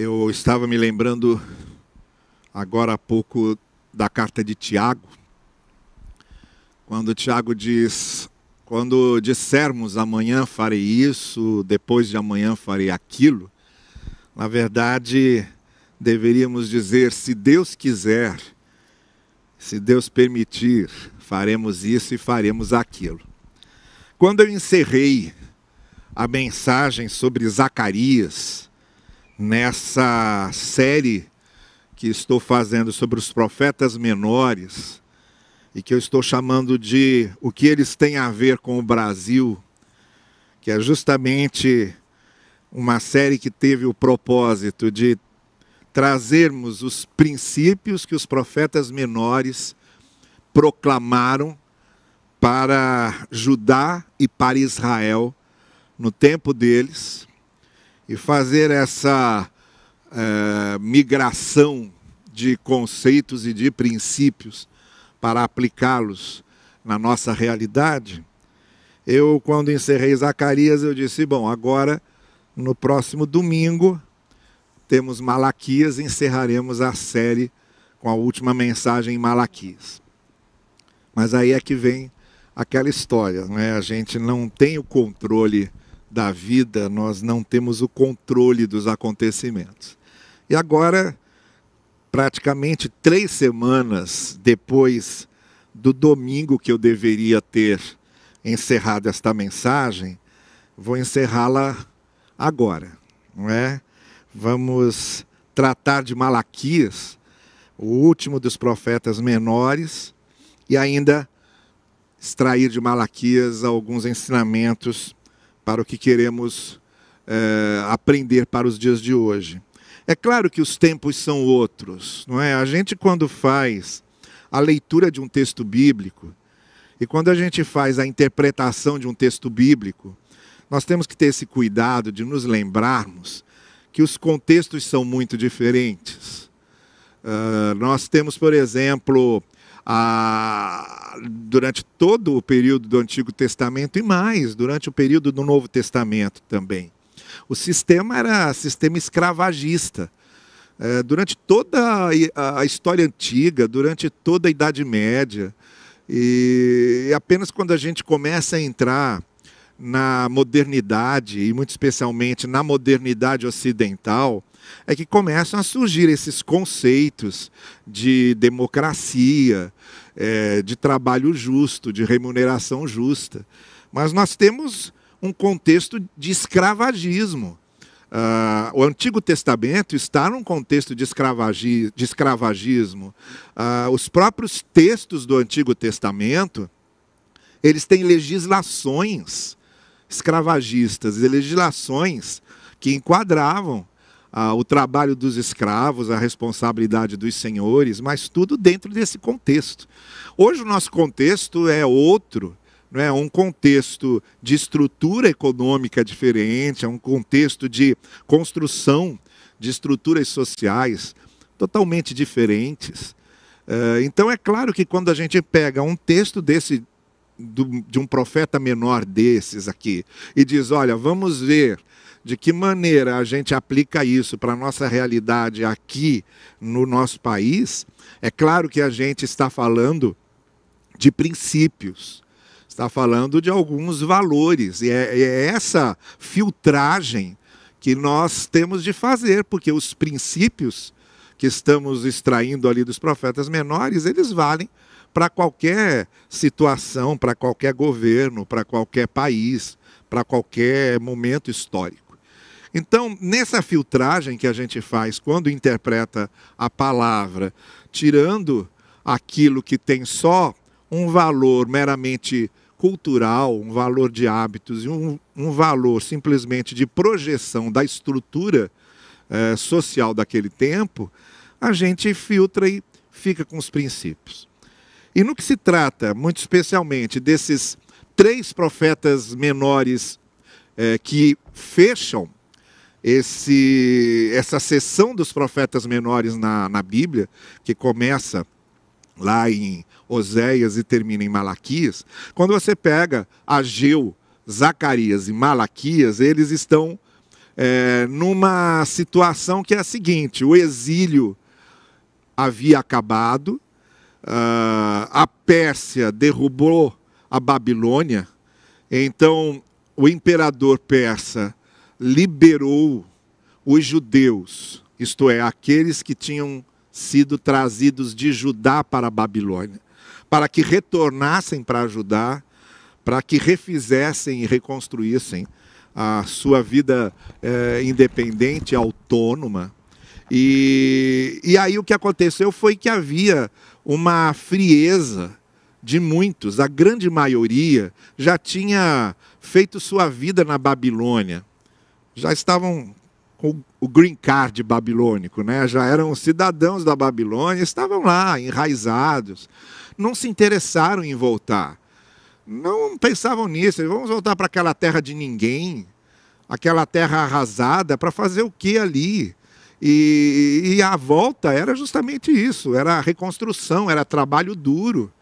Eu estava me lembrando agora há pouco da carta de Tiago, quando Tiago diz: quando dissermos amanhã farei isso, depois de amanhã farei aquilo, na verdade deveríamos dizer: se Deus quiser, se Deus permitir, faremos isso e faremos aquilo. Quando eu encerrei a mensagem sobre Zacarias, nessa série que estou fazendo sobre os profetas menores e que eu estou chamando de o que eles têm a ver com o Brasil, que é justamente uma série que teve o propósito de trazermos os princípios que os profetas menores proclamaram para Judá e para Israel no tempo deles e fazer essa é, migração de conceitos e de princípios para aplicá-los na nossa realidade, eu, quando encerrei Zacarias, eu disse: bom, agora, no próximo domingo, temos Malaquias, encerraremos a série com a última mensagem em Malaquias. Mas aí é que vem aquela história, né? a gente não tem o controle da vida, nós não temos o controle dos acontecimentos. E agora, praticamente três semanas depois do domingo que eu deveria ter encerrado esta mensagem, vou encerrá-la agora, não é? Vamos tratar de Malaquias, o último dos profetas menores, e ainda extrair de Malaquias alguns ensinamentos para o que queremos é, aprender para os dias de hoje. É claro que os tempos são outros, não é? A gente, quando faz a leitura de um texto bíblico e quando a gente faz a interpretação de um texto bíblico, nós temos que ter esse cuidado de nos lembrarmos que os contextos são muito diferentes. Uh, nós temos, por exemplo, a, durante todo o período do Antigo Testamento e mais, durante o período do Novo Testamento também. O sistema era sistema escravagista. É, durante toda a, a história antiga, durante toda a Idade Média, e apenas quando a gente começa a entrar na modernidade, e muito especialmente na modernidade ocidental, é que começam a surgir esses conceitos de democracia, é, de trabalho justo, de remuneração justa. Mas nós temos um contexto de escravagismo. Uh, o Antigo Testamento está num contexto de, escravagi de escravagismo. Uh, os próprios textos do Antigo Testamento, eles têm legislações escravagistas, legislações que enquadravam ah, o trabalho dos escravos, a responsabilidade dos senhores, mas tudo dentro desse contexto. Hoje o nosso contexto é outro, não é um contexto de estrutura econômica diferente, é um contexto de construção de estruturas sociais totalmente diferentes. Eh, então é claro que quando a gente pega um texto desse de um profeta menor desses aqui e diz, olha, vamos ver de que maneira a gente aplica isso para a nossa realidade aqui no nosso país, é claro que a gente está falando de princípios, está falando de alguns valores, e é, é essa filtragem que nós temos de fazer, porque os princípios que estamos extraindo ali dos profetas menores, eles valem para qualquer situação, para qualquer governo, para qualquer país, para qualquer momento histórico. Então, nessa filtragem que a gente faz quando interpreta a palavra, tirando aquilo que tem só um valor meramente cultural, um valor de hábitos e um, um valor simplesmente de projeção da estrutura eh, social daquele tempo, a gente filtra e fica com os princípios. E no que se trata, muito especialmente, desses três profetas menores eh, que fecham esse, essa sessão dos profetas menores na, na Bíblia, que começa lá em Oséias e termina em Malaquias, quando você pega Ageu, Zacarias e Malaquias, eles estão é, numa situação que é a seguinte: o exílio havia acabado, uh, a Pérsia derrubou a Babilônia, então o imperador persa liberou os judeus, isto é, aqueles que tinham sido trazidos de Judá para a Babilônia, para que retornassem para Judá, para que refizessem e reconstruíssem a sua vida é, independente, autônoma. E, e aí o que aconteceu foi que havia uma frieza de muitos, a grande maioria já tinha feito sua vida na Babilônia, já estavam com o green card babilônico, né? já eram cidadãos da Babilônia, estavam lá, enraizados, não se interessaram em voltar não pensavam nisso. Vamos voltar para aquela terra de ninguém, aquela terra arrasada, para fazer o que ali? E, e, a volta era justamente isso, era a reconstrução, era trabalho duro,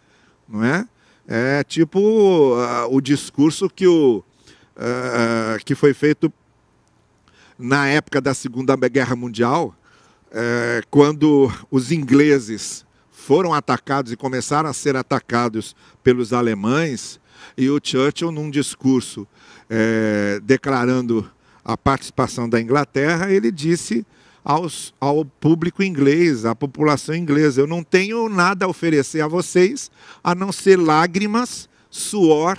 não é? É tipo uh, o discurso que, o, uh, que foi feito na época da Segunda Guerra Mundial, uh, quando os ingleses foram atacados e começaram a ser atacados pelos alemães, e o Churchill, num discurso é, declarando a participação da Inglaterra, ele disse aos, ao público inglês, à população inglesa: Eu não tenho nada a oferecer a vocês a não ser lágrimas, suor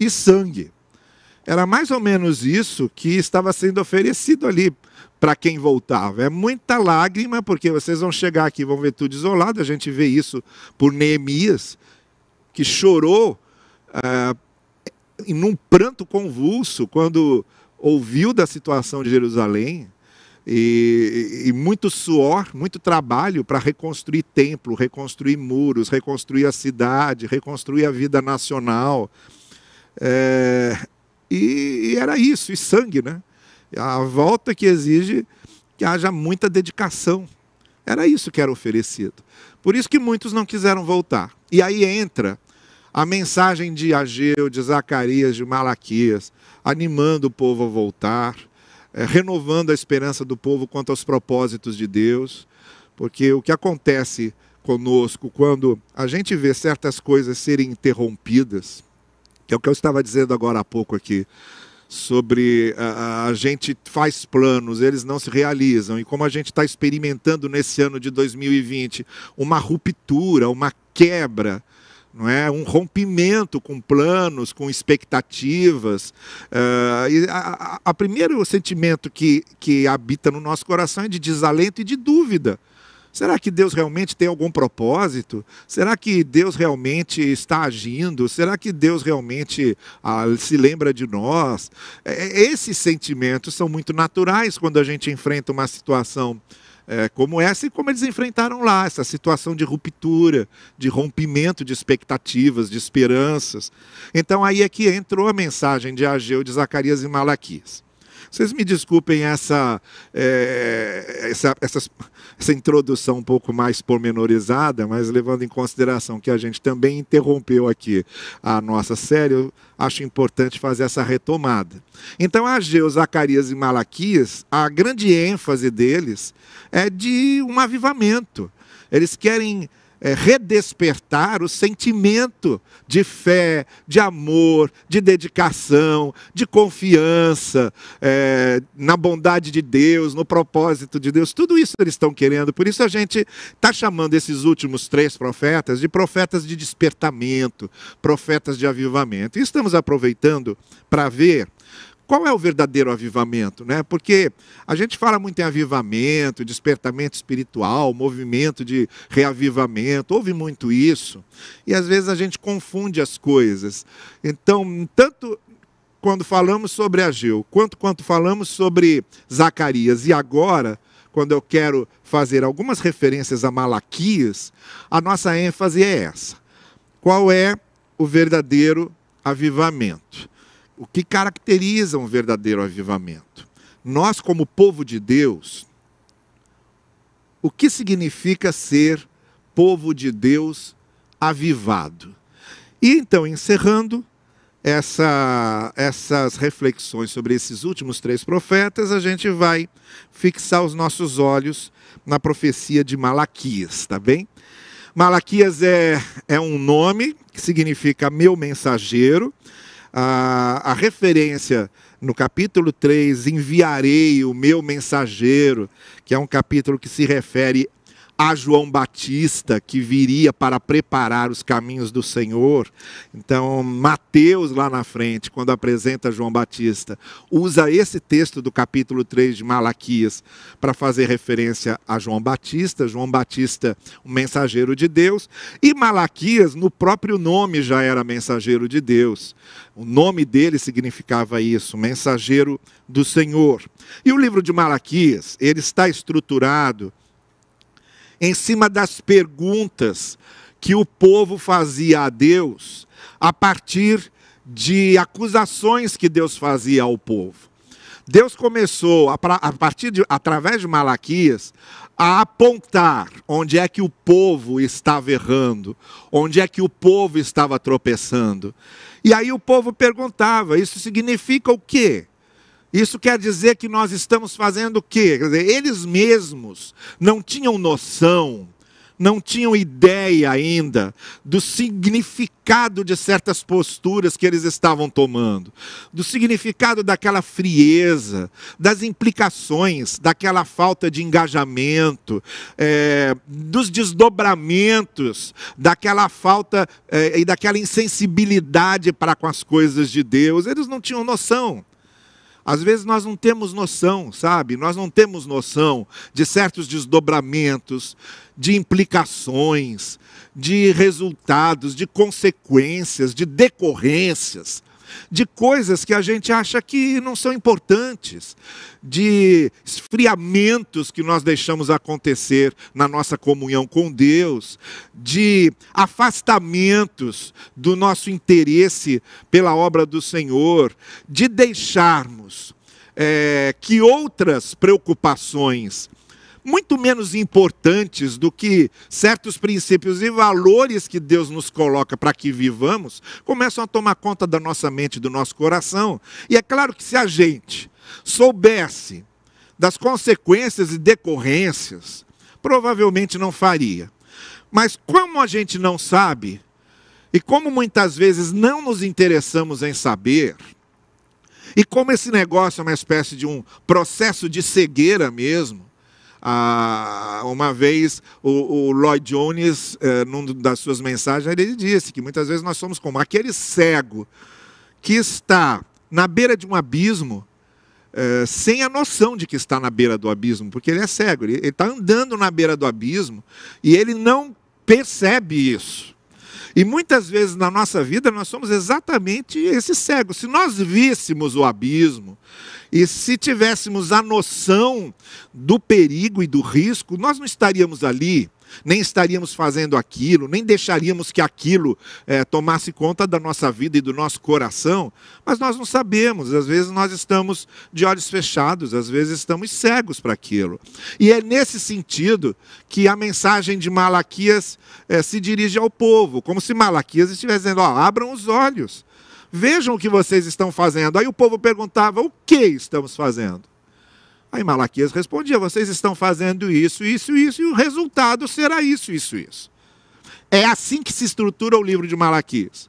e sangue. Era mais ou menos isso que estava sendo oferecido ali para quem voltava. É muita lágrima, porque vocês vão chegar aqui vão ver tudo isolado. A gente vê isso por Neemias, que chorou ah, num pranto convulso quando ouviu da situação de Jerusalém. E, e, muito suor, muito trabalho para reconstruir templo, reconstruir muros, reconstruir a cidade, reconstruir a vida nacional. É, e, e, era isso, e sangue, né? A volta que exige que haja muita dedicação. Era isso que era oferecido. Por isso que muitos não quiseram voltar. E aí entra a mensagem de Ageu, de Zacarias, de Malaquias, animando o povo a voltar, é, renovando a esperança do povo quanto aos propósitos de Deus, porque o que acontece conosco quando a gente vê certas coisas serem interrompidas, é o que eu estava dizendo agora há pouco aqui, sobre a, a, gente faz planos, eles não se realizam, e como a gente está experimentando nesse ano de 2020 uma ruptura, uma quebra, não é? um rompimento com planos, com expectativas. Uh, e a, a, a, primeiro sentimento que, que habita no nosso coração é de desalento e de dúvida. Será que Deus realmente tem algum propósito? Será que Deus realmente está agindo? Será que Deus realmente ah, se lembra de nós? É, é, esses sentimentos são muito naturais quando a gente enfrenta uma situação é, como essa e como eles enfrentaram lá, essa situação de ruptura, de rompimento de expectativas, de esperanças. Então aí é que entrou a mensagem de Ageu, de Zacarias e Malaquias. Vocês me desculpem essa, é, essa, essa, essa introdução um pouco mais pormenorizada, mas levando em consideração que a gente também interrompeu aqui a nossa série, eu acho importante fazer essa retomada. Então, Ageu, Zacarias e Malaquias, a grande ênfase deles é de um avivamento. Eles querem é, redespertar o sentimento de fé, de amor, de dedicação, de confiança é, na bondade de Deus, no propósito de Deus. Tudo isso eles estão querendo. Por isso a gente está chamando esses últimos três profetas de profetas de despertamento, profetas de avivamento. E estamos aproveitando para ver qual é o verdadeiro avivamento? Né? Porque a gente fala muito em avivamento, despertamento espiritual, movimento de reavivamento, ouve muito isso, e às vezes a gente confunde as coisas. Então, tanto quando falamos sobre Ageu, quanto quando falamos sobre Zacarias, e agora, quando eu quero fazer algumas referências a Malaquias, a nossa ênfase é essa. Qual é o verdadeiro avivamento? O que caracteriza um verdadeiro avivamento. Nós, como povo de Deus, o que significa ser povo de Deus avivado? E então, encerrando, essa, essas reflexões sobre esses últimos três profetas, a gente vai fixar os nossos olhos na profecia de Malaquias, tá bem? Malaquias é, é um nome que significa meu mensageiro. A, a referência no capítulo 3, enviarei o meu mensageiro, que é um capítulo que se refere a João Batista, que viria para preparar os caminhos do Senhor. Então, Mateus, lá na frente, quando apresenta João Batista, usa esse texto do capítulo 3 de Malaquias para fazer referência a João Batista. João Batista, o mensageiro de Deus. E Malaquias, no próprio nome, já era mensageiro de Deus. O nome dele significava isso, mensageiro do Senhor. E o livro de Malaquias, ele está estruturado em cima das perguntas que o povo fazia a Deus a partir de acusações que Deus fazia ao povo. Deus começou, a partir de, através de Malaquias, a apontar onde é que o povo estava errando, onde é que o povo estava tropeçando. E aí o povo perguntava: isso significa o quê? Isso quer dizer que nós estamos fazendo o quê? Dizer, eles mesmos não tinham noção, não tinham ideia ainda do significado de certas posturas que eles estavam tomando, do significado daquela frieza, das implicações daquela falta de engajamento, é, dos desdobramentos daquela falta é, e daquela insensibilidade para com as coisas de Deus. Eles não tinham noção. Às vezes nós não temos noção, sabe? Nós não temos noção de certos desdobramentos, de implicações, de resultados, de consequências, de decorrências de coisas que a gente acha que não são importantes, de esfriamentos que nós deixamos acontecer na nossa comunhão com Deus, de afastamentos do nosso interesse pela obra do Senhor, de deixarmos é, que outras preocupações muito menos importantes do que certos princípios e valores que Deus nos coloca para que vivamos, começam a tomar conta da nossa mente, do nosso coração. E é claro que se a gente soubesse das consequências e decorrências, provavelmente não faria. Mas como a gente não sabe, e como muitas vezes não nos interessamos em saber, e como esse negócio é uma espécie de um processo de cegueira mesmo, ah, uma vez o, o Lloyd Jones, eh, numa das suas mensagens, ele disse que muitas vezes nós somos como aquele cego que está na beira de um abismo, eh, sem a noção de que está na beira do abismo, porque ele é cego, ele está andando na beira do abismo e ele não percebe isso. E muitas vezes na nossa vida nós somos exatamente esse cego. Se nós víssemos o abismo, e se tivéssemos a noção do perigo e do risco, nós não estaríamos ali, nem estaríamos fazendo aquilo, nem deixaríamos que aquilo é, tomasse conta da nossa vida e do nosso coração, mas nós não sabemos, às vezes nós estamos de olhos fechados, às vezes estamos cegos para aquilo. E é nesse sentido que a mensagem de Malaquias é, se dirige ao povo, como se Malaquias estivesse dizendo: ó, abram os olhos Vejam o que vocês estão fazendo. Aí o povo perguntava: o que estamos fazendo? Aí Malaquias respondia: vocês estão fazendo isso, isso, isso, e o resultado será isso, isso, isso. É assim que se estrutura o livro de Malaquias.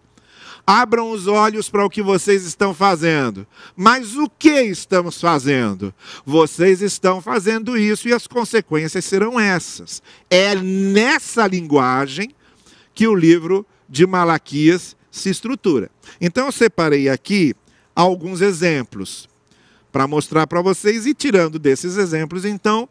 Abram os olhos para o que vocês estão fazendo. Mas o que estamos fazendo? Vocês estão fazendo isso e as consequências serão essas. É nessa linguagem que o livro de Malaquias se estrutura. Então eu separei aqui alguns exemplos para mostrar para vocês e tirando desses exemplos, então,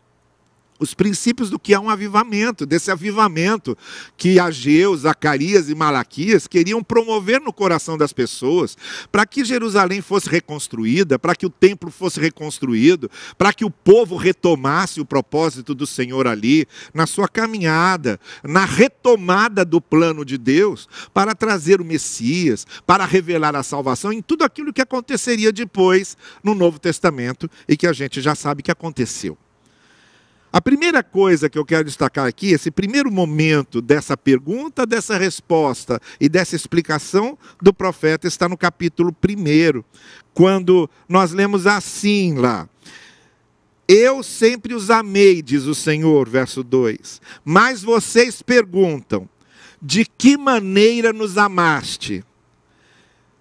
os princípios do que é um avivamento, desse avivamento que Ageu, Zacarias e Malaquias queriam promover no coração das pessoas, para que Jerusalém fosse reconstruída, para que o templo fosse reconstruído, para que o povo retomasse o propósito do Senhor ali, na sua caminhada, na retomada do plano de Deus, para trazer o Messias, para revelar a salvação em tudo aquilo que aconteceria depois no Novo Testamento e que a gente já sabe que aconteceu. A primeira coisa que eu quero destacar aqui, esse primeiro momento dessa pergunta, dessa resposta e dessa explicação do profeta está no capítulo 1, quando nós lemos assim lá. Eu sempre os amei, diz o Senhor, verso 2. Mas vocês perguntam: de que maneira nos amaste?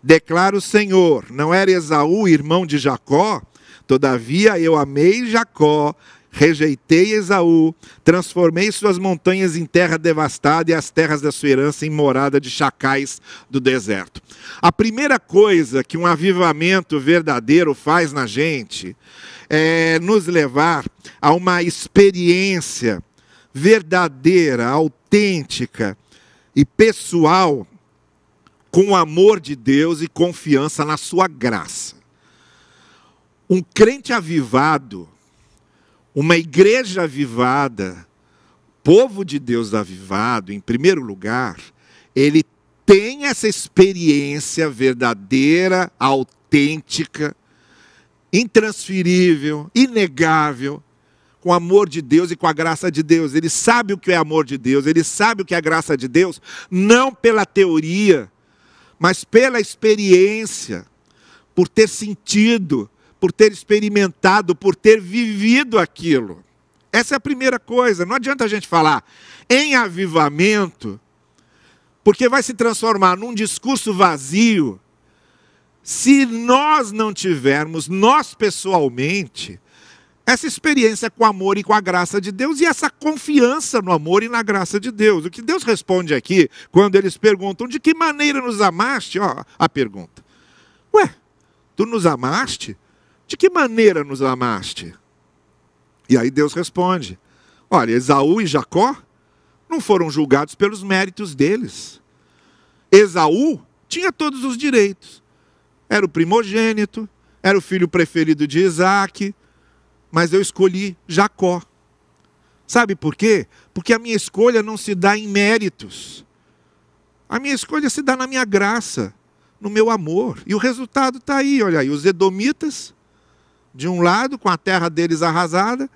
Declara o Senhor: não era Esaú, irmão de Jacó? Todavia eu amei Jacó rejeitei Esaú, transformei suas montanhas em terra devastada e as terras da sua herança em morada de chacais do deserto. A primeira coisa que um avivamento verdadeiro faz na gente é nos levar a uma experiência verdadeira, autêntica e pessoal com o amor de Deus e confiança na sua graça. Um crente avivado, uma igreja avivada, povo de Deus avivado, em primeiro lugar, ele tem essa experiência verdadeira, autêntica, intransferível, inegável, com o amor de Deus e com a graça de Deus. Ele sabe o que é amor de Deus, ele sabe o que é a graça de Deus, não pela teoria, mas pela experiência, por ter sentido, por ter experimentado, por ter vivido aquilo. Essa é a primeira coisa. Não adianta a gente falar em avivamento, porque vai se transformar num discurso vazio se nós não tivermos, nós pessoalmente, essa experiência com o amor e com a graça de Deus e essa confiança no amor e na graça de Deus. O que Deus responde aqui, quando eles perguntam de que maneira nos amaste, ó, a pergunta. Ué, tu nos amaste de que maneira nos amaste? E aí Deus responde: Olha, Esaú e Jacó não foram julgados pelos méritos deles. Esaú tinha todos os direitos. Era o primogênito, era o filho preferido de Isaac, mas eu escolhi Jacó. Sabe por quê? Porque a minha escolha não se dá em méritos. A minha escolha se dá na minha graça, no meu amor. E o resultado está aí, olha aí, os edomitas de um lado, com a terra deles arrasada,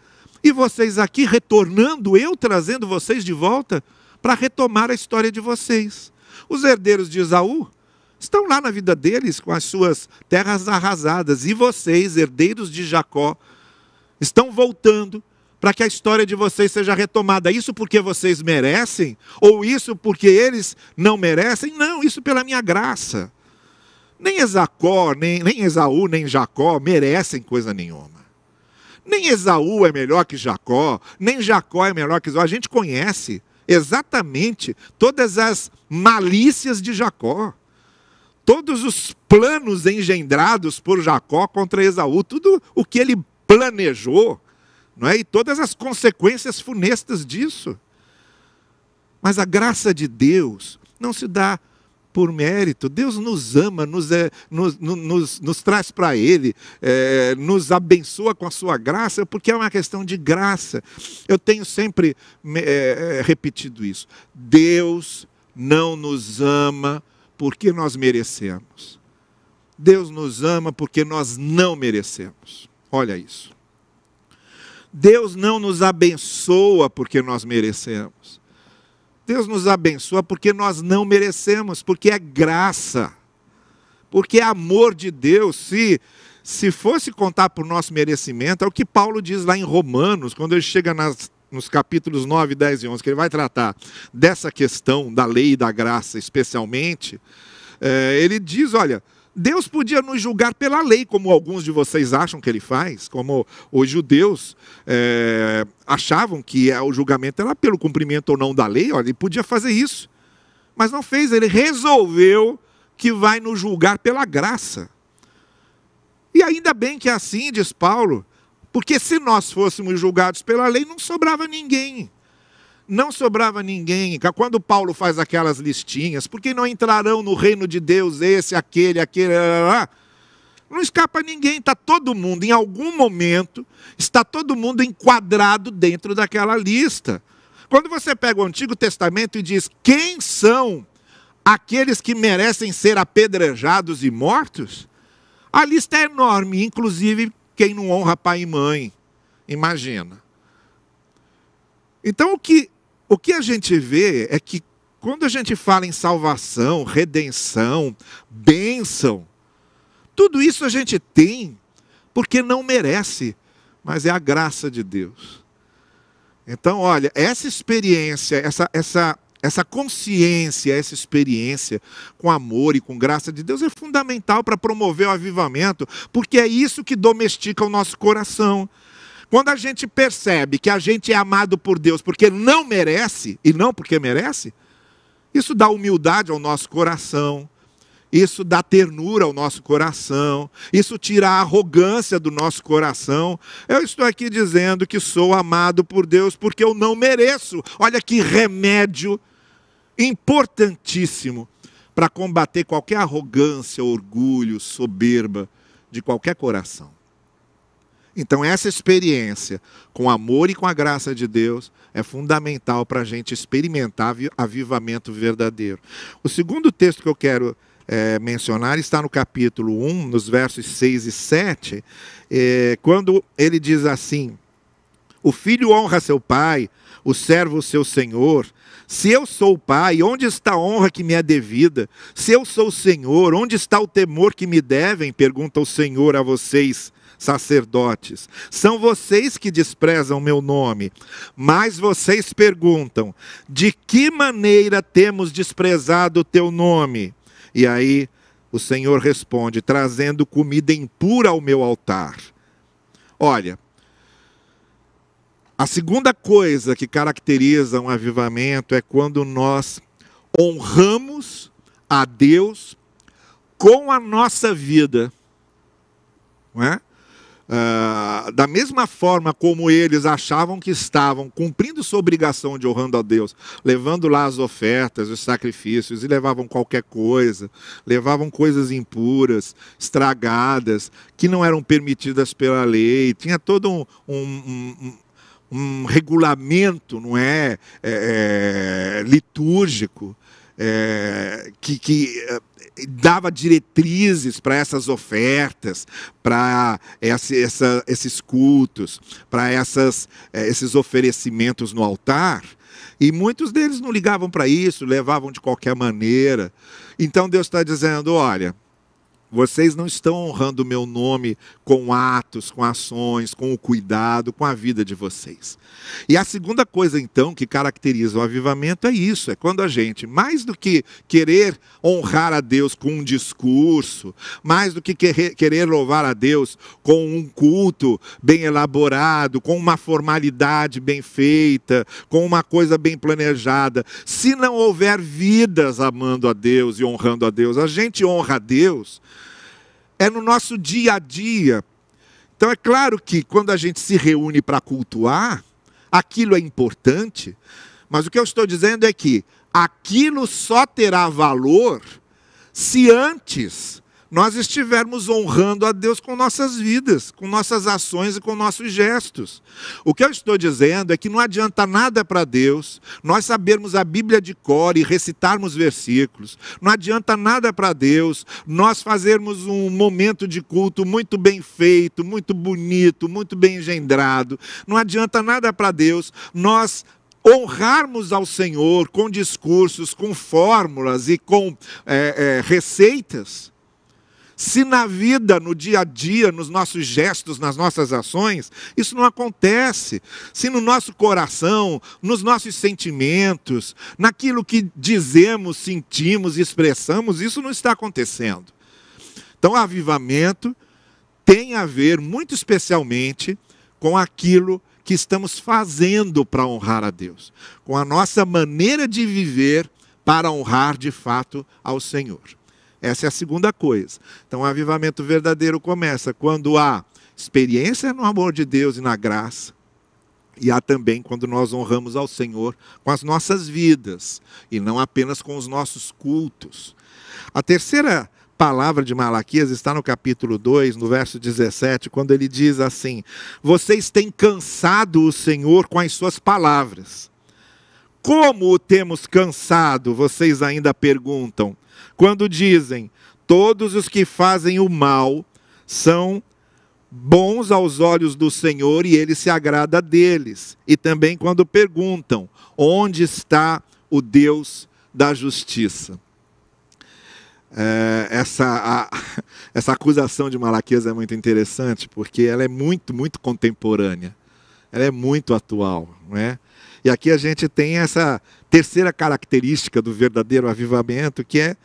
e vocês aqui retornando, eu trazendo vocês de volta para retomar a história de vocês. Os herdeiros de Esaú estão lá na vida deles com as suas terras arrasadas, e vocês, herdeiros de Jacó, estão voltando para que a história de vocês seja retomada. Isso porque vocês merecem? Ou isso porque eles não merecem? Não, isso pela minha graça. Nem Ezacó, nem, nem Esaú, nem Jacó merecem coisa nenhuma. Nem Esaú é melhor que Jacó, nem Jacó é melhor que Esaú. A gente conhece exatamente todas as malícias de Jacó. Todos os planos engendrados por Jacó contra Esaú, tudo o que ele planejou, não é? E todas as consequências funestas disso. Mas a graça de Deus não se dá por mérito. Deus nos ama, nos, é, nos, nos, nos traz para Ele, é, nos abençoa com a sua graça, porque é uma questão de graça. Eu tenho sempre é, é, repetido isso. Deus não nos ama porque nós merecemos. Deus nos ama porque nós não merecemos. Olha isso. Deus não nos abençoa porque nós merecemos. Deus nos abençoa porque nós não merecemos, porque é graça, porque é amor de Deus. Se, se fosse contar por nosso merecimento, é o que Paulo diz lá em Romanos, quando ele chega nas, nos capítulos 9, 10 e 11, que ele vai tratar dessa questão da lei e da graça, especialmente. É, ele diz: olha Deus podia nos julgar pela lei, como alguns de vocês acham que ele faz, como os judeus é, achavam que o julgamento era pelo cumprimento ou não da lei, olha, ele podia fazer isso. Mas não fez, ele resolveu que vai nos julgar pela graça. E ainda bem que é assim, diz Paulo, porque se nós fôssemos julgados pela lei, não sobrava ninguém não sobrava ninguém. Quando Paulo faz aquelas listinhas, porque não entrarão no reino de Deus esse, aquele, aquele, lá, não escapa ninguém, está todo mundo, em algum momento, está todo mundo enquadrado dentro daquela lista. Quando você pega o Antigo Testamento e diz quem são aqueles que merecem ser apedrejados e mortos, a lista é enorme, inclusive quem não honra pai e mãe. Imagina. Então, o que, o que a gente vê é que quando a gente fala em salvação, redenção, bênção, tudo isso a gente tem porque não merece, mas é a graça de Deus. Então, olha, essa experiência, essa, essa, essa consciência, essa experiência com amor e com graça de Deus é fundamental para promover o avivamento, porque é isso que domestica o nosso coração. Quando a gente percebe que a gente é amado por Deus porque não merece e não porque merece, isso dá humildade ao nosso coração, isso dá ternura ao nosso coração, isso tira a arrogância do nosso coração. Eu estou aqui dizendo que sou amado por Deus porque eu não mereço. Olha que remédio importantíssimo para combater qualquer arrogância, orgulho, soberba de qualquer coração. Então, essa experiência com amor e com a graça de Deus é fundamental para a gente experimentar avivamento verdadeiro. O segundo texto que eu quero é, mencionar está no capítulo 1, nos versos 6 e 7, é, quando ele diz assim: O filho honra seu pai, o servo seu senhor. Se eu sou o pai, onde está a honra que me é devida? Se eu sou o senhor, onde está o temor que me devem? Pergunta o Senhor a vocês sacerdotes. São vocês que desprezam meu nome. Mas vocês perguntam: de que maneira temos desprezado o teu nome? E aí o Senhor responde: trazendo comida impura ao meu altar. Olha, a segunda coisa que caracteriza um avivamento é quando nós honramos a Deus com a nossa vida. Não é? Uh, da mesma forma como eles achavam que estavam cumprindo sua obrigação de honrando a Deus, levando lá as ofertas, os sacrifícios, e levavam qualquer coisa, levavam coisas impuras, estragadas, que não eram permitidas pela lei, tinha todo um, um, um um regulamento, não é, é, é litúrgico, é, que, que dava diretrizes para essas ofertas, para esses cultos, para eh, esses oferecimentos no altar. E muitos deles não ligavam para isso, levavam de qualquer maneira. Então Deus está dizendo: olha, vocês não estão honrando o meu nome com atos, com ações, com o cuidado, com a vida de vocês. E a segunda coisa, então, que caracteriza o avivamento é isso: é quando a gente, mais do que querer honrar a Deus com um discurso, mais do que querer louvar a Deus com um culto bem elaborado, com uma formalidade bem feita, com uma coisa bem planejada, se não houver vidas amando a Deus e honrando a Deus, a gente honra a Deus é no nosso dia a dia. Então é claro que quando a gente se reúne para cultuar, aquilo é importante, mas o que eu estou dizendo é que aquilo só terá valor se antes nós estivermos honrando a Deus com nossas vidas, com nossas ações e com nossos gestos. O que eu estou dizendo é que não adianta nada para Deus nós sabermos a Bíblia de cor e recitarmos versículos. Não adianta nada para Deus nós fazermos um momento de culto muito bem feito, muito bonito, muito bem engendrado. Não adianta nada para Deus nós honrarmos ao Senhor com discursos, com fórmulas e com é, é, receitas se na vida, no dia a dia, nos nossos gestos, nas nossas ações, isso não acontece, se no nosso coração, nos nossos sentimentos, naquilo que dizemos, sentimos expressamos, isso não está acontecendo. Então, avivamento tem a ver muito especialmente com aquilo que estamos fazendo para honrar a Deus, com a nossa maneira de viver para honrar de fato ao Senhor. Essa é a segunda coisa. Então, o avivamento verdadeiro começa quando há experiência no amor de Deus e na graça. E há também quando nós honramos ao Senhor com as nossas vidas e não apenas com os nossos cultos. A terceira palavra de Malaquias está no capítulo 2, no verso 17, quando ele diz assim: Vocês têm cansado o Senhor com as suas palavras. Como o temos cansado? Vocês ainda perguntam quando dizem: todos os que fazem o mal são bons aos olhos do Senhor e ele se agrada deles. E também quando perguntam: onde está o Deus da justiça? É, essa, a, essa acusação de Malaquias é muito interessante porque ela é muito, muito contemporânea, ela é muito atual, não é? E aqui a gente tem essa terceira característica do verdadeiro avivamento, que é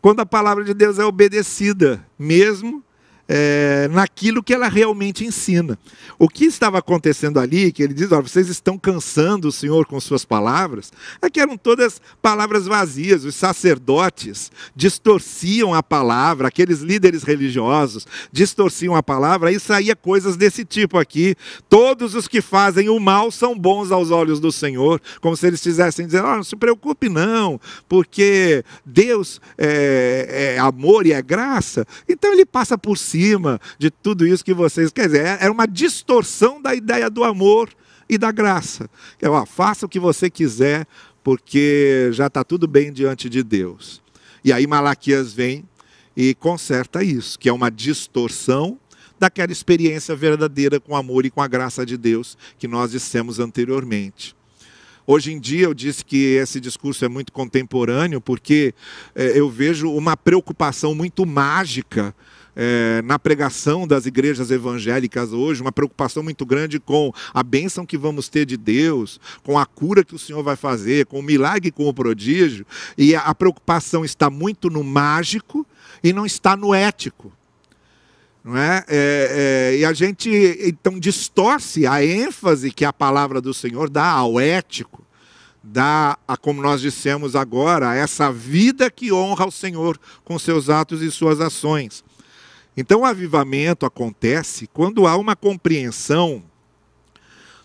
quando a palavra de Deus é obedecida, mesmo é, naquilo que ela realmente ensina. O que estava acontecendo ali, que ele diz, olha, vocês estão cansando o Senhor com suas palavras, é que eram todas palavras vazias. Os sacerdotes distorciam a palavra, aqueles líderes religiosos distorciam a palavra, aí saía coisas desse tipo aqui. Todos os que fazem o mal são bons aos olhos do Senhor, como se eles estivessem dizendo, oh, não se preocupe não, porque Deus é, é amor e é graça, então ele passa por de tudo isso que vocês. Quer dizer, era é uma distorção da ideia do amor e da graça. É, ó, faça o que você quiser, porque já está tudo bem diante de Deus. E aí Malaquias vem e conserta isso, que é uma distorção daquela experiência verdadeira com o amor e com a graça de Deus que nós dissemos anteriormente. Hoje em dia eu disse que esse discurso é muito contemporâneo porque é, eu vejo uma preocupação muito mágica é, na pregação das igrejas evangélicas hoje, uma preocupação muito grande com a bênção que vamos ter de Deus, com a cura que o Senhor vai fazer, com o milagre, com o prodígio, e a preocupação está muito no mágico e não está no ético. Não é? é? É, e a gente então distorce a ênfase que a palavra do Senhor dá ao ético, dá a, como nós dissemos agora, a essa vida que honra o Senhor com seus atos e suas ações. Então, o avivamento acontece quando há uma compreensão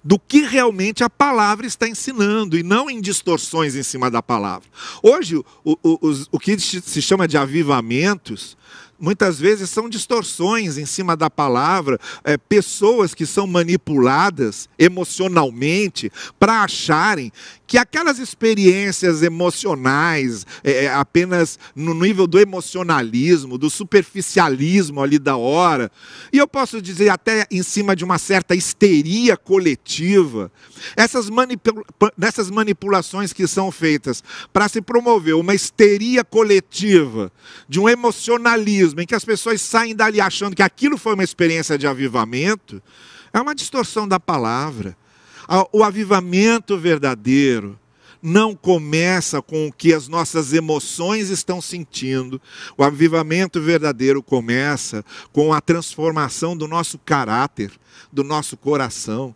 do que realmente a palavra está ensinando e não em distorções em cima da palavra. Hoje, o, o, o, o que se chama de avivamentos muitas vezes são distorções em cima da palavra, é, pessoas que são manipuladas emocionalmente para acharem que aquelas experiências emocionais, é, é, apenas no nível do emocionalismo, do superficialismo ali da hora, e eu posso dizer até em cima de uma certa histeria coletiva, essas, manipula manipulações que são feitas para se promover uma histeria coletiva, de um emocionalismo, em que as pessoas saem dali achando que aquilo foi uma experiência de avivamento, é uma distorção da palavra. O avivamento verdadeiro não começa com o que as nossas emoções estão sentindo. O avivamento verdadeiro começa com a transformação do nosso caráter, do nosso coração.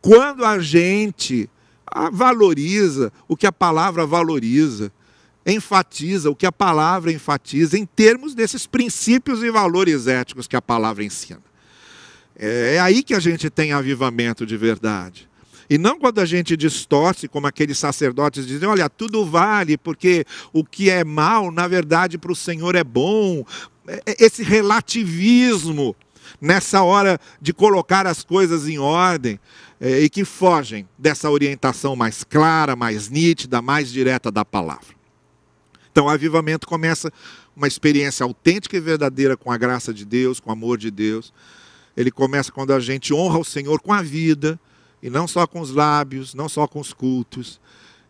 Quando a gente ah, valoriza o que a palavra valoriza, enfatiza o que a palavra enfatiza em termos desses princípios e valores éticos que a palavra ensina. É, é aí que a gente tem avivamento de verdade. E não quando a gente distorce, como aqueles sacerdotes dizem, olha, tudo vale, porque o que é mal, na verdade, para o Senhor é bom. É, é, esse relativismo nessa hora de colocar as coisas em ordem é, e que fogem dessa orientação mais clara, mais nítida, mais direta da palavra. Então, o avivamento começa uma experiência autêntica e verdadeira com a graça de Deus, com o amor de Deus. Ele começa quando a gente honra o Senhor com a vida, e não só com os lábios, não só com os cultos.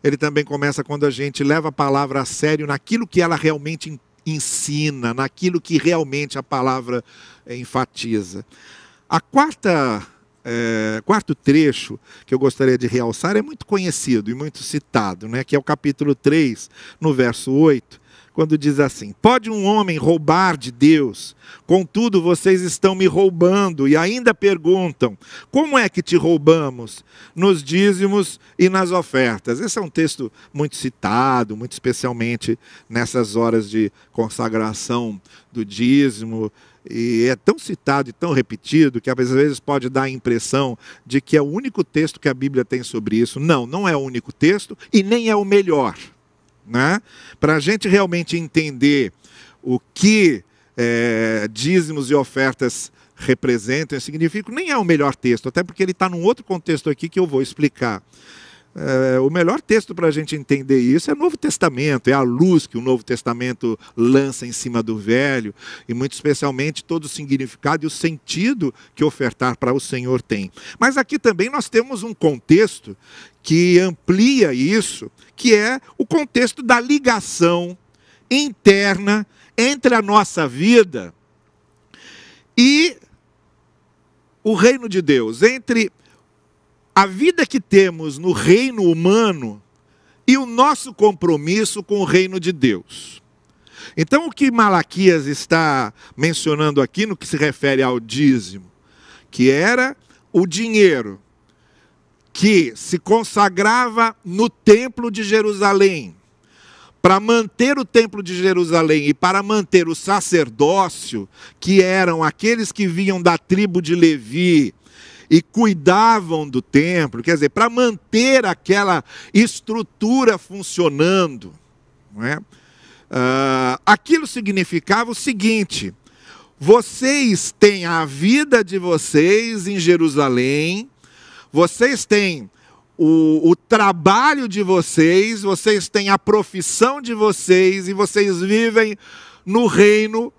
Ele também começa quando a gente leva a palavra a sério naquilo que ela realmente ensina, naquilo que realmente a palavra eh, enfatiza. A quarta é, quarto trecho que eu gostaria de realçar é muito conhecido e muito citado, né, que é o capítulo 3, no verso 8, quando diz assim: Pode um homem roubar de Deus, contudo vocês estão me roubando, e ainda perguntam: Como é que te roubamos? Nos dízimos e nas ofertas. Esse é um texto muito citado, muito especialmente nessas horas de consagração do dízimo. E é tão citado e tão repetido que às vezes pode dar a impressão de que é o único texto que a Bíblia tem sobre isso. Não, não é o único texto e nem é o melhor. Né? Para a gente realmente entender o que é, dízimos e ofertas representam, significam, nem é o melhor texto, até porque ele está num outro contexto aqui que eu vou explicar. É, o melhor texto para a gente entender isso é o Novo Testamento, é a luz que o Novo Testamento lança em cima do Velho, e muito especialmente todo o significado e o sentido que ofertar para o Senhor tem. Mas aqui também nós temos um contexto que amplia isso, que é o contexto da ligação interna entre a nossa vida e o reino de Deus, entre a vida que temos no reino humano e o nosso compromisso com o reino de Deus. Então, o que Malaquias está mencionando aqui no que se refere ao dízimo, que era o dinheiro que se consagrava no templo de Jerusalém, para manter o templo de Jerusalém e para manter o sacerdócio, que eram aqueles que vinham da tribo de Levi, e cuidavam do templo, quer dizer, para manter aquela estrutura funcionando. Não é? Uh, aquilo significava o seguinte: vocês têm a vida de vocês em Jerusalém, vocês têm o, o, trabalho de vocês, vocês têm a profissão de vocês e vocês vivem no reino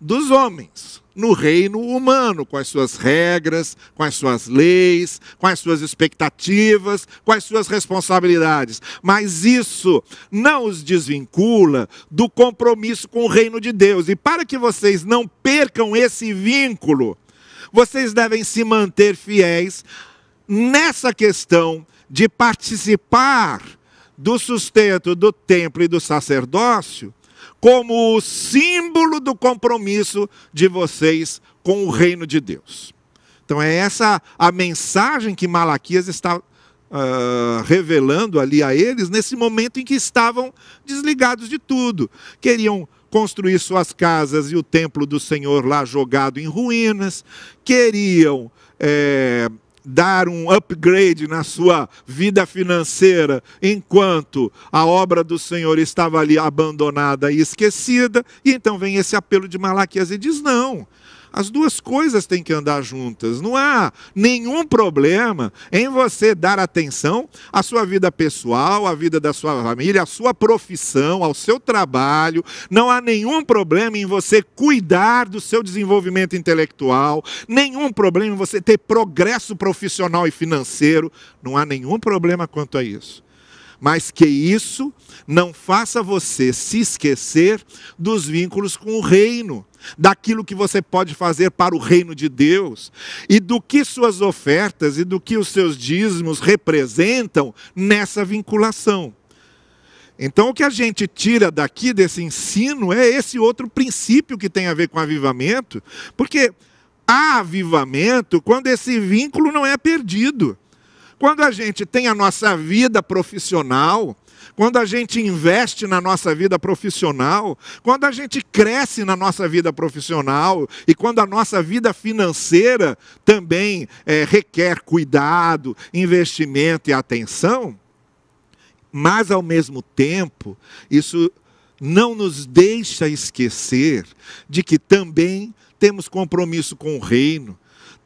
dos homens no reino humano, com as suas regras, com as suas leis, com as suas expectativas, com as suas responsabilidades. Mas isso não os desvincula do compromisso com o reino de Deus. E para que vocês não percam esse vínculo, vocês devem se manter fiéis nessa questão de participar do sustento do templo e do sacerdócio como o símbolo do compromisso de vocês com o reino de Deus. Então é essa a mensagem que Malaquias está uh, revelando ali a eles nesse momento em que estavam desligados de tudo. Queriam construir suas casas e o templo do Senhor lá jogado em ruínas, queriam é, dar um upgrade na sua vida financeira, enquanto a obra do Senhor estava ali abandonada e esquecida. E então vem esse apelo de Malaquias e diz: não. As duas coisas têm que andar juntas. Não há nenhum problema em você dar atenção à sua vida pessoal, à vida da sua família, à sua profissão, ao seu trabalho. Não há nenhum problema em você cuidar do seu desenvolvimento intelectual, nenhum problema em você ter progresso profissional e financeiro. Não há nenhum problema quanto a isso mas que isso não faça você se esquecer dos vínculos com o reino, daquilo que você pode fazer para o reino de Deus e do que suas ofertas e do que os seus dízimos representam nessa vinculação. Então, o que a gente tira daqui desse ensino é esse outro princípio que tem a ver com avivamento, porque há avivamento quando esse vínculo não é perdido. Quando a gente tem a nossa vida profissional, quando a gente investe na nossa vida profissional, quando a gente cresce na nossa vida profissional e quando a nossa vida financeira também é, requer cuidado, investimento e atenção, mas ao mesmo tempo, isso não nos deixa esquecer de que também temos compromisso com o reino,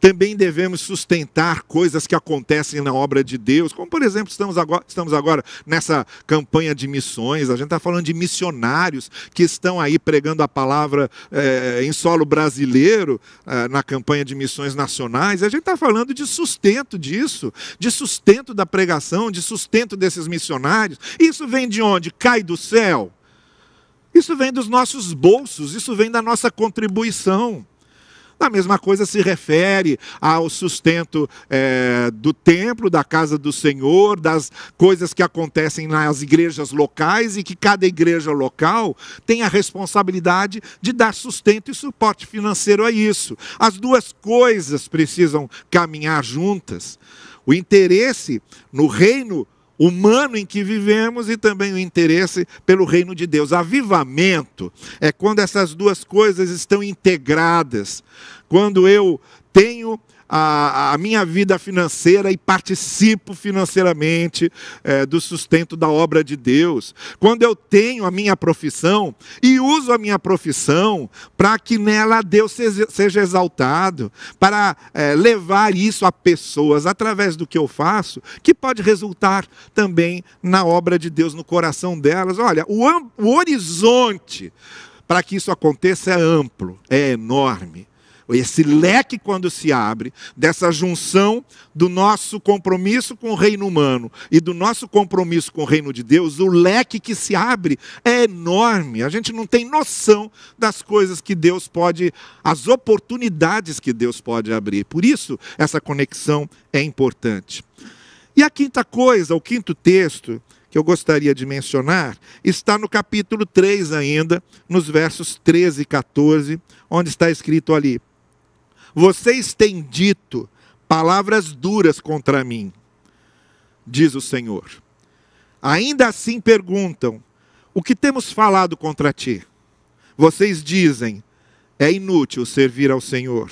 também devemos sustentar coisas que acontecem na obra de Deus, como por exemplo, estamos agora, estamos agora nessa campanha de missões, a gente está falando de missionários que estão aí pregando a palavra é, em solo brasileiro, é, na campanha de missões nacionais, a gente está falando de sustento disso, de sustento da pregação, de sustento desses missionários. Isso vem de onde? Cai do céu. Isso vem dos nossos bolsos, isso vem da nossa contribuição. A mesma coisa se refere ao sustento é, do templo, da casa do Senhor, das coisas que acontecem nas igrejas locais e que cada igreja local tem a responsabilidade de dar sustento e suporte financeiro a isso. As duas coisas precisam caminhar juntas. O interesse no reino humano em que vivemos e também o interesse pelo reino de Deus. Avivamento é quando essas duas coisas estão integradas, quando eu tenho a, a minha vida financeira e participo financeiramente é, do sustento da obra de Deus. Quando eu tenho a minha profissão e uso a minha profissão para que nela Deus seja, exaltado, para é, levar isso a pessoas através do que eu faço, que pode resultar também na obra de Deus no coração delas. Olha, o, o horizonte para que isso aconteça é amplo, é enorme. Esse leque, quando se abre, dessa junção do nosso compromisso com o reino humano e do nosso compromisso com o reino de Deus, o leque que se abre é enorme. A gente não tem noção das coisas que Deus pode, as oportunidades que Deus pode abrir. Por isso, essa conexão é importante. E a quinta coisa, o quinto texto, que eu gostaria de mencionar está no capítulo 3 ainda, nos versos 13 e 14, onde está escrito ali: Vocês têm dito palavras duras contra mim, diz o Senhor. Ainda assim perguntam: O que temos falado contra ti? Vocês dizem: É inútil servir ao Senhor.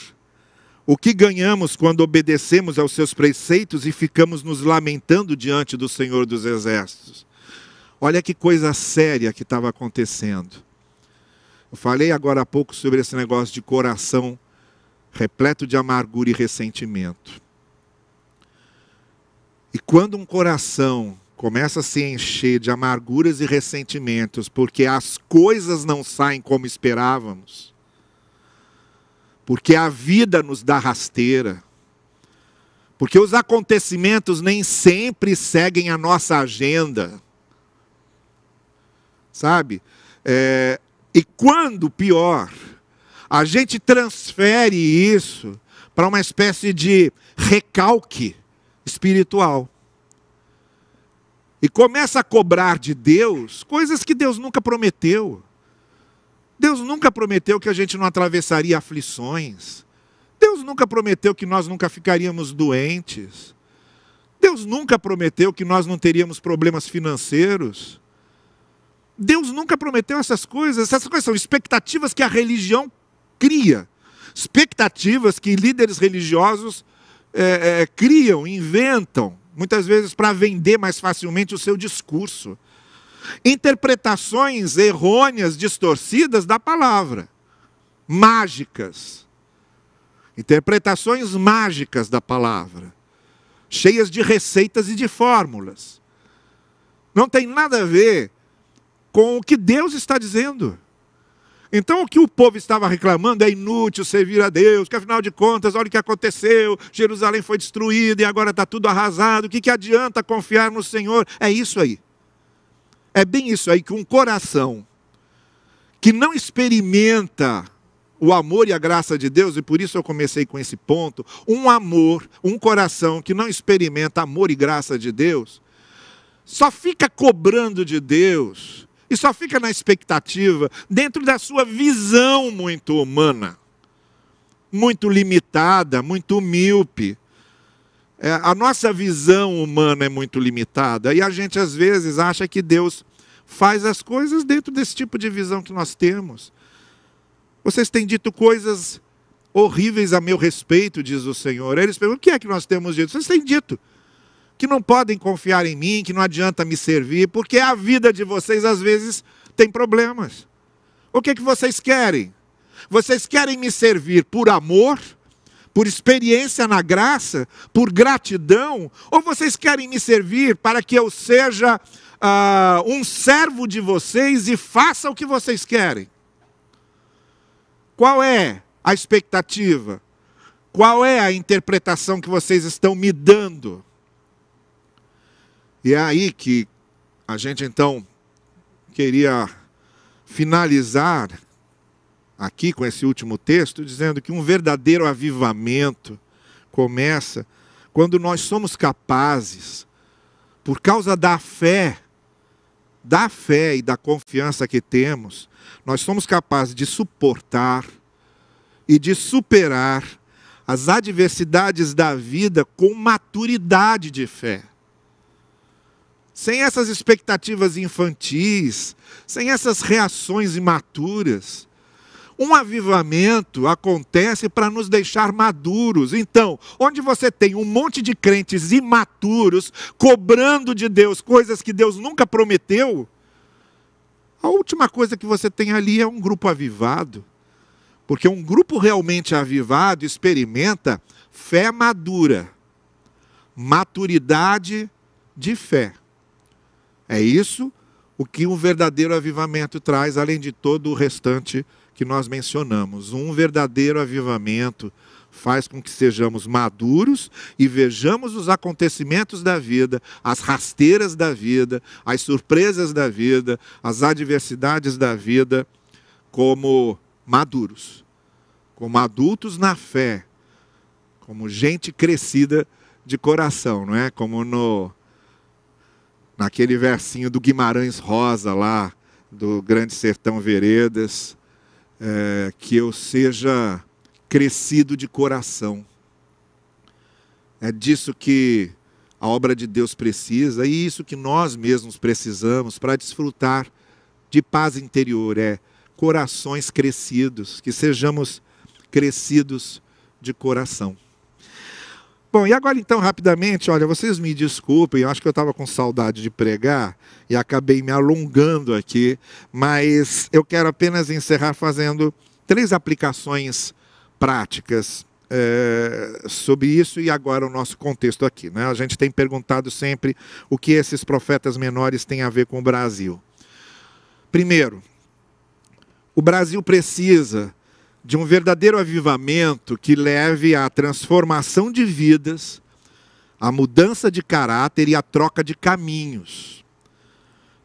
O que ganhamos quando obedecemos aos seus preceitos e ficamos nos lamentando diante do Senhor dos Exércitos? Olha que coisa séria que estava acontecendo. Eu falei agora há pouco sobre esse negócio de coração repleto de amargura e ressentimento. E quando um coração começa a se encher de amarguras e ressentimentos, porque as coisas não saem como esperávamos, porque a vida nos dá rasteira, porque os acontecimentos nem sempre seguem a nossa agenda, sabe? É, e quando pior, a gente transfere isso para uma espécie de recalque espiritual. E começa a cobrar de Deus coisas que Deus nunca prometeu. Deus nunca prometeu que a gente não atravessaria aflições. Deus nunca prometeu que nós nunca ficaríamos doentes. Deus nunca prometeu que nós não teríamos problemas financeiros. Deus nunca prometeu essas coisas. Essas coisas são expectativas que a religião cria. Expectativas que líderes religiosos é, é, criam, inventam, muitas vezes para vender mais facilmente o seu discurso interpretações errôneas, distorcidas da palavra, mágicas. Interpretações mágicas da palavra, cheias de receitas e de fórmulas. Não tem nada a ver com o que Deus está dizendo. Então, o que o povo estava reclamando é inútil servir a Deus, que afinal de contas, olha o que aconteceu: Jerusalém foi destruída e agora está tudo arrasado. O que, que adianta confiar no Senhor? É isso aí. É bem isso aí que um coração que não experimenta o amor e a graça de Deus, e por isso eu comecei com esse ponto, um amor, um coração que não experimenta amor e graça de Deus, só fica cobrando de Deus e só fica na expectativa dentro da sua visão muito humana, muito limitada, muito míope. É, a nossa visão humana é muito limitada e a gente às vezes acha que Deus faz as coisas dentro desse tipo de visão que nós temos. Vocês têm dito coisas horríveis a meu respeito, diz o Senhor. Eles perguntam: o que é que nós temos dito? Vocês têm dito que não podem confiar em mim, que não adianta me servir, porque a vida de vocês às vezes tem problemas. O que é que vocês querem? Vocês querem me servir por amor? por experiência na graça, por gratidão, ou vocês querem me servir para que eu seja uh, um servo de vocês e faça o que vocês querem? Qual é a expectativa? Qual é a interpretação que vocês estão me dando? E é aí que a gente então queria finalizar aqui com esse último texto, dizendo que um verdadeiro avivamento começa quando nós somos capazes, por causa da fé, da fé e da confiança que temos, nós somos capazes de suportar e de superar as adversidades da vida com maturidade de fé. Sem essas expectativas infantis, sem essas reações imaturas, Um avivamento acontece para nos deixar maduros. Então, onde você tem um monte de crentes imaturos cobrando de Deus coisas que Deus nunca prometeu, a última coisa que você tem ali é um grupo avivado. Porque um grupo realmente avivado experimenta fé madura, maturidade de fé. É isso o que um verdadeiro avivamento traz, além de todo o restante que nós mencionamos. Um verdadeiro avivamento faz com que sejamos maduros e vejamos os acontecimentos da vida, as rasteiras da vida, as surpresas da vida, as adversidades da vida como maduros, como adultos na fé, como gente crescida de coração, não é? Como no naquele versinho do Guimarães Rosa lá, do Grande Sertão Veredas, é, que eu seja crescido de coração. É disso que a obra de Deus precisa e isso que nós mesmos precisamos para desfrutar de paz interior, é corações crescidos, que sejamos crescidos de coração. Bom, e agora então, rapidamente, olha, vocês me desculpem, eu acho que eu estava com saudade de pregar e acabei me alongando aqui, mas eu quero apenas encerrar fazendo três aplicações práticas é, sobre isso e agora o nosso contexto aqui. Né? A gente tem perguntado sempre o que esses profetas menores têm a ver com o Brasil. Primeiro, o Brasil precisa de um verdadeiro avivamento que leve à transformação de vidas, à mudança de caráter e à troca de caminhos.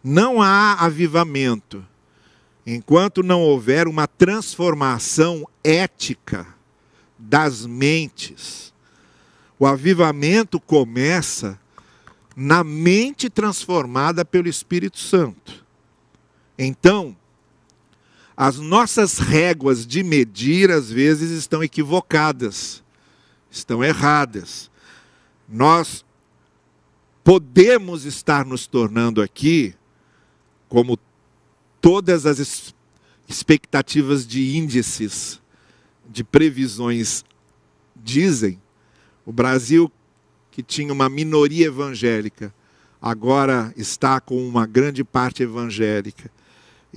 Não há avivamento enquanto não houver uma transformação ética das mentes. O avivamento começa na mente transformada pelo Espírito Santo. Então, as nossas réguas de medir às vezes estão equivocadas, estão erradas. Nós podemos estar nos tornando aqui, como todas as expectativas de índices, de previsões dizem, o Brasil, que tinha uma minoria evangélica, agora está com uma grande parte evangélica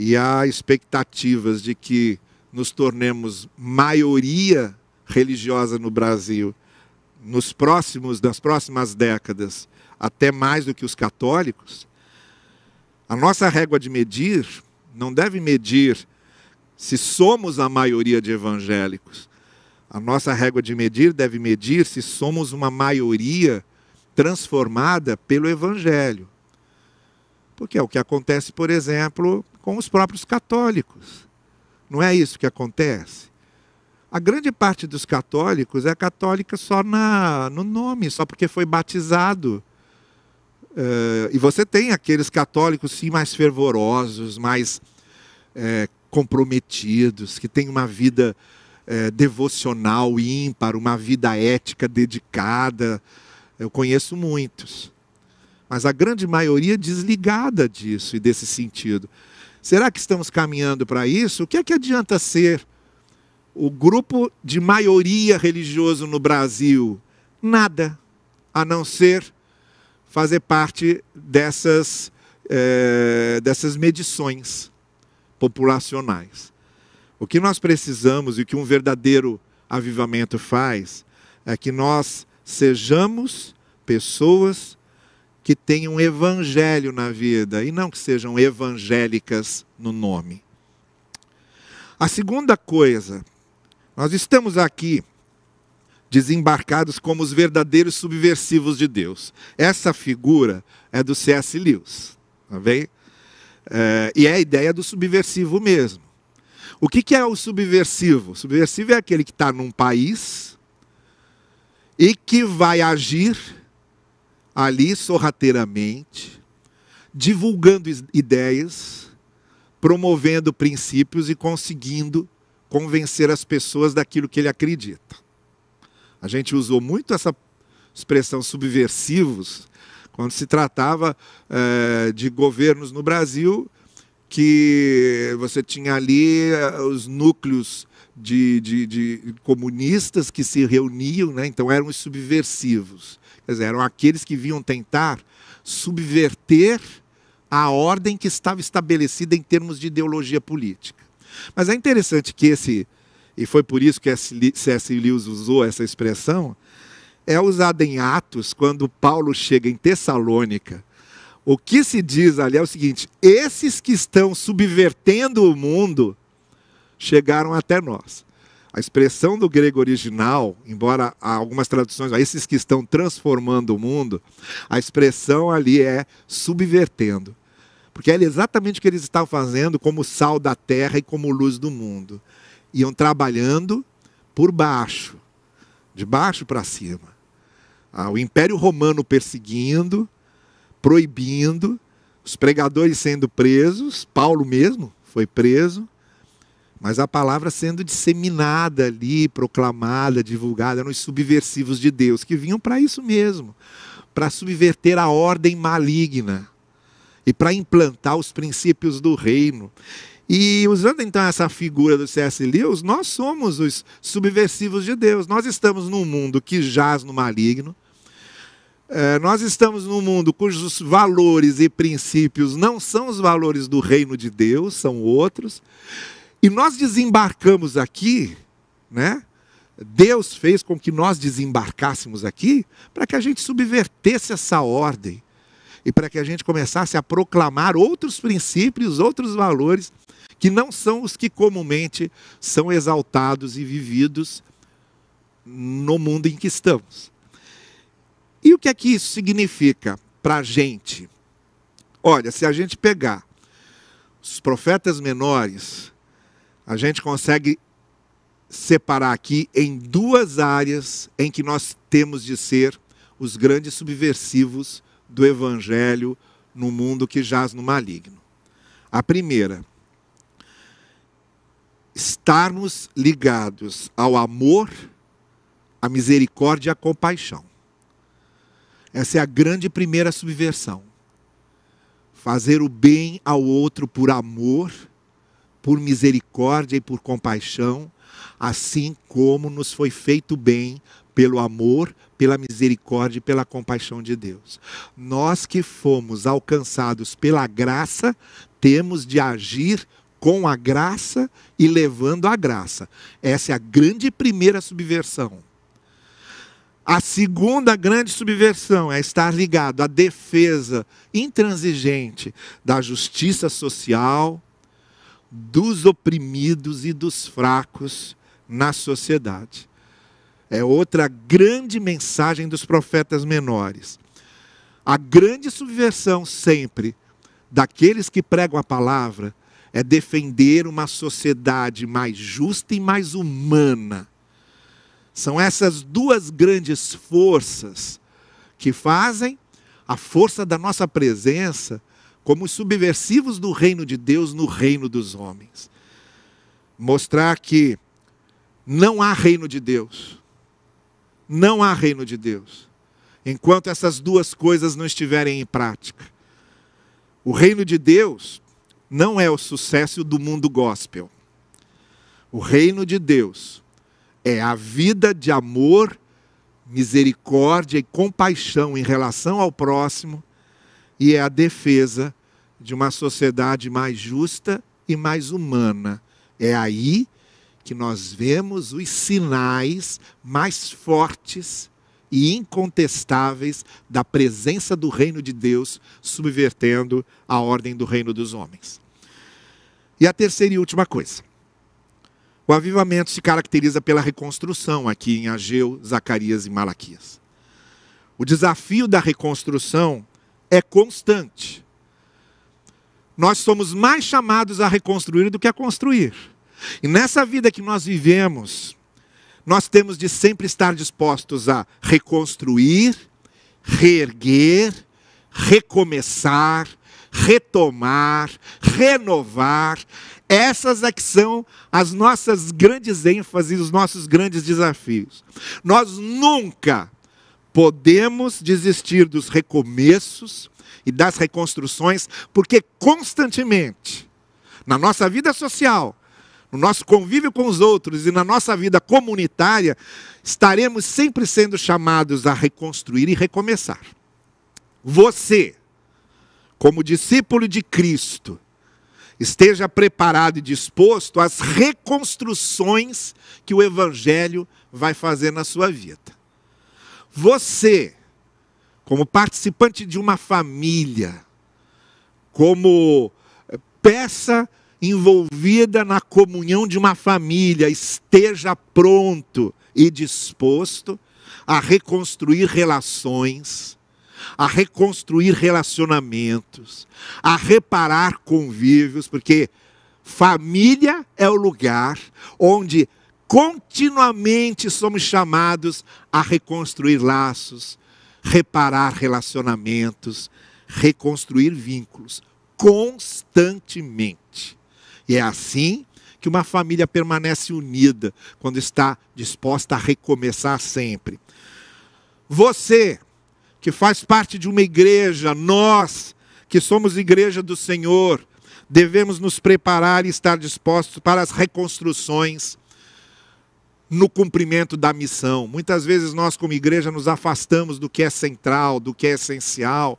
e há expectativas de que nos tornemos maioria religiosa no Brasil nos próximos nas próximas décadas, até mais do que os católicos, a nossa régua de medir não deve medir se somos a maioria de evangélicos. A nossa régua de medir deve medir se somos uma maioria transformada pelo evangelho. Porque é o que acontece, por exemplo, com os próprios católicos. Não é isso que acontece? A grande parte dos católicos é católica só na, no nome, só porque foi batizado. Uh, e você tem aqueles católicos, sim, mais fervorosos, mais é, comprometidos, que têm uma vida é, devocional ímpar, uma vida ética dedicada. Eu conheço muitos. Mas a grande maioria desligada disso e desse sentido. Será que estamos caminhando para isso? O que é que adianta ser o grupo de maioria religioso no Brasil? Nada, a não ser fazer parte dessas, é, dessas medições populacionais. O que nós precisamos e o que um verdadeiro avivamento faz é que nós sejamos pessoas que tenham evangelho na vida e não que sejam evangélicas no nome. A segunda coisa, nós estamos aqui desembarcados como os verdadeiros subversivos de Deus. Essa figura é do C.S. Lewis, tá bem? É, e é a ideia do subversivo mesmo. O que, que é o subversivo? O subversivo é aquele que está num país e que vai agir ali sorrateiramente, divulgando ideias, promovendo princípios e conseguindo convencer as pessoas daquilo que ele acredita. A gente usou muito essa expressão subversivos quando se tratava eh, de governos no Brasil que você tinha ali eh, os núcleos de, de, de, comunistas que se reuniam, né? então eram os subversivos. Quer dizer, eram aqueles que vinham tentar subverter a ordem que estava estabelecida em termos de ideologia política. Mas é interessante que esse, e foi por isso que C.S. Lewis usou essa expressão, é usada em Atos, quando Paulo chega em Tessalônica. O que se diz ali é o seguinte: esses que estão subvertendo o mundo chegaram até nós. A expressão do grego original, embora há algumas traduções, esses que estão transformando o mundo, a expressão ali é subvertendo. Porque era exatamente o que eles estavam fazendo como sal da terra e como luz do mundo. Iam trabalhando por baixo, de baixo para cima. Ah, o Império Romano perseguindo, proibindo, os pregadores sendo presos, Paulo mesmo foi preso, mas a palavra sendo disseminada ali, proclamada, divulgada, eram os subversivos de Deus, que vinham para isso mesmo, para subverter a ordem maligna e para implantar os princípios do reino. E usando então essa figura do C.S. Lewis, nós somos os subversivos de Deus. Nós estamos num mundo que jaz no maligno. É, nós estamos num mundo cujos valores e princípios não são os valores do reino de Deus, são outros. E nós desembarcamos aqui, né? Deus fez com que nós desembarcássemos aqui para que a gente subvertesse essa ordem e para que a gente começasse a proclamar outros princípios, outros valores que não são os que comumente são exaltados e vividos no mundo em que estamos. E o que é que isso significa para a gente? Olha, se a gente pegar os profetas menores, a gente consegue separar aqui em duas áreas em que nós temos de ser os grandes subversivos do evangelho no mundo que jaz no maligno. A primeira, estarmos ligados ao amor, à misericórdia e à compaixão. Essa é a grande primeira subversão. Fazer o bem ao outro por amor por misericórdia e por compaixão, assim como nos foi feito bem pelo amor, pela misericórdia e pela compaixão de Deus. Nós que fomos alcançados pela graça, temos de agir com a graça e levando a graça. Essa é a grande primeira subversão. A segunda grande subversão é estar ligado à defesa intransigente da justiça social, dos oprimidos e dos fracos na sociedade. É outra grande mensagem dos profetas menores. A grande subversão sempre daqueles que pregam a palavra é defender uma sociedade mais justa e mais humana. São essas duas grandes forças que fazem a força da nossa presença como os subversivos do reino de Deus no reino dos homens. Mostrar que não há reino de Deus. Não há reino de Deus. Enquanto essas duas coisas não estiverem em prática. O reino de Deus não é o sucesso do mundo gospel. O reino de Deus é a vida de amor, misericórdia e compaixão em relação ao próximo e é a defesa de uma sociedade mais justa e mais humana. É aí que nós vemos os sinais mais fortes e incontestáveis da presença do reino de Deus subvertendo a ordem do reino dos homens. E a terceira e última coisa. O avivamento se caracteriza pela reconstrução aqui em Ageu, Zacarias e Malaquias. O desafio da reconstrução é constante. Nós somos mais chamados a reconstruir do que a construir. E nessa vida que nós vivemos, nós temos de sempre estar dispostos a reconstruir, reerguer, recomeçar, retomar, renovar. Essas é que são as nossas grandes ênfases, os nossos grandes desafios. Nós nunca podemos desistir dos recomeços e das reconstruções, porque constantemente na nossa vida social, no nosso convívio com os outros e na nossa vida comunitária, estaremos sempre sendo chamados a reconstruir e recomeçar. Você, como discípulo de Cristo, esteja preparado e disposto às reconstruções que o Evangelho vai fazer na sua vida. Você, como participante de uma família, como peça envolvida na comunhão de uma família, esteja pronto e disposto a reconstruir relações, a reconstruir relacionamentos, a reparar convívios, porque família é o lugar onde continuamente somos chamados a reconstruir laços, reparar relacionamentos, reconstruir vínculos constantemente. E é assim que uma família permanece unida quando está disposta a recomeçar sempre. Você que faz parte de uma igreja, nós que somos igreja do Senhor, devemos nos preparar e estar dispostos para as reconstruções no cumprimento da missão. Muitas vezes nós, como igreja, nos afastamos do que é central, do que é essencial,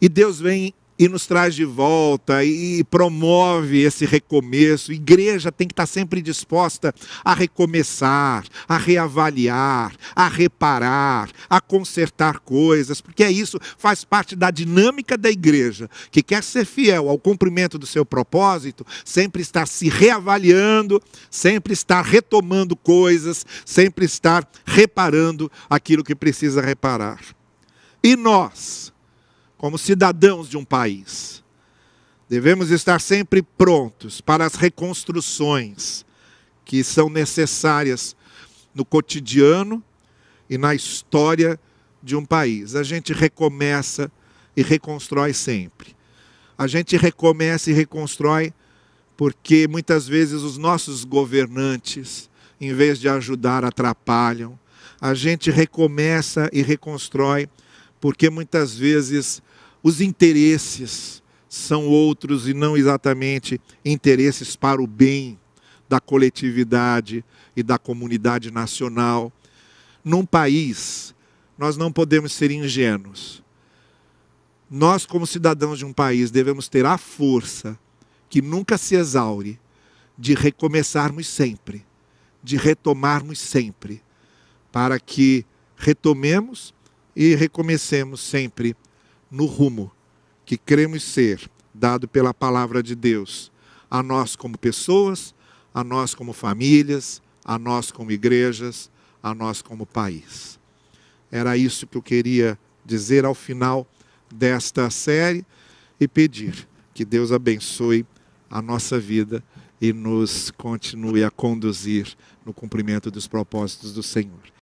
e Deus vem e nos traz de volta e promove esse recomeço. Igreja tem que estar sempre disposta a recomeçar, a reavaliar, a reparar, a consertar coisas, porque é isso faz parte da dinâmica da igreja, que quer ser fiel ao cumprimento do seu propósito, sempre estar se reavaliando, sempre estar retomando coisas, sempre estar reparando aquilo que precisa reparar. E nós, como cidadãos de um país. Devemos estar sempre prontos para as reconstruções que são necessárias no cotidiano e na história de um país. A gente recomeça e reconstrói sempre. A gente recomeça e reconstrói porque muitas vezes os nossos governantes, em vez de ajudar, atrapalham. A gente recomeça e reconstrói porque muitas vezes os interesses são outros e não exatamente interesses para o bem da coletividade e da comunidade nacional. Num país, nós não podemos ser ingênuos. Nós, como cidadãos de um país, devemos ter a força que nunca se exaure de recomeçarmos sempre, de retomarmos sempre, para que retomemos e recomecemos sempre no rumo que cremos ser dado pela palavra de Deus a nós como pessoas, a nós como famílias, a nós como igrejas, a nós como país. Era isso que eu queria dizer ao final desta série e pedir que Deus abençoe a nossa vida e nos continue a conduzir no cumprimento dos propósitos do Senhor.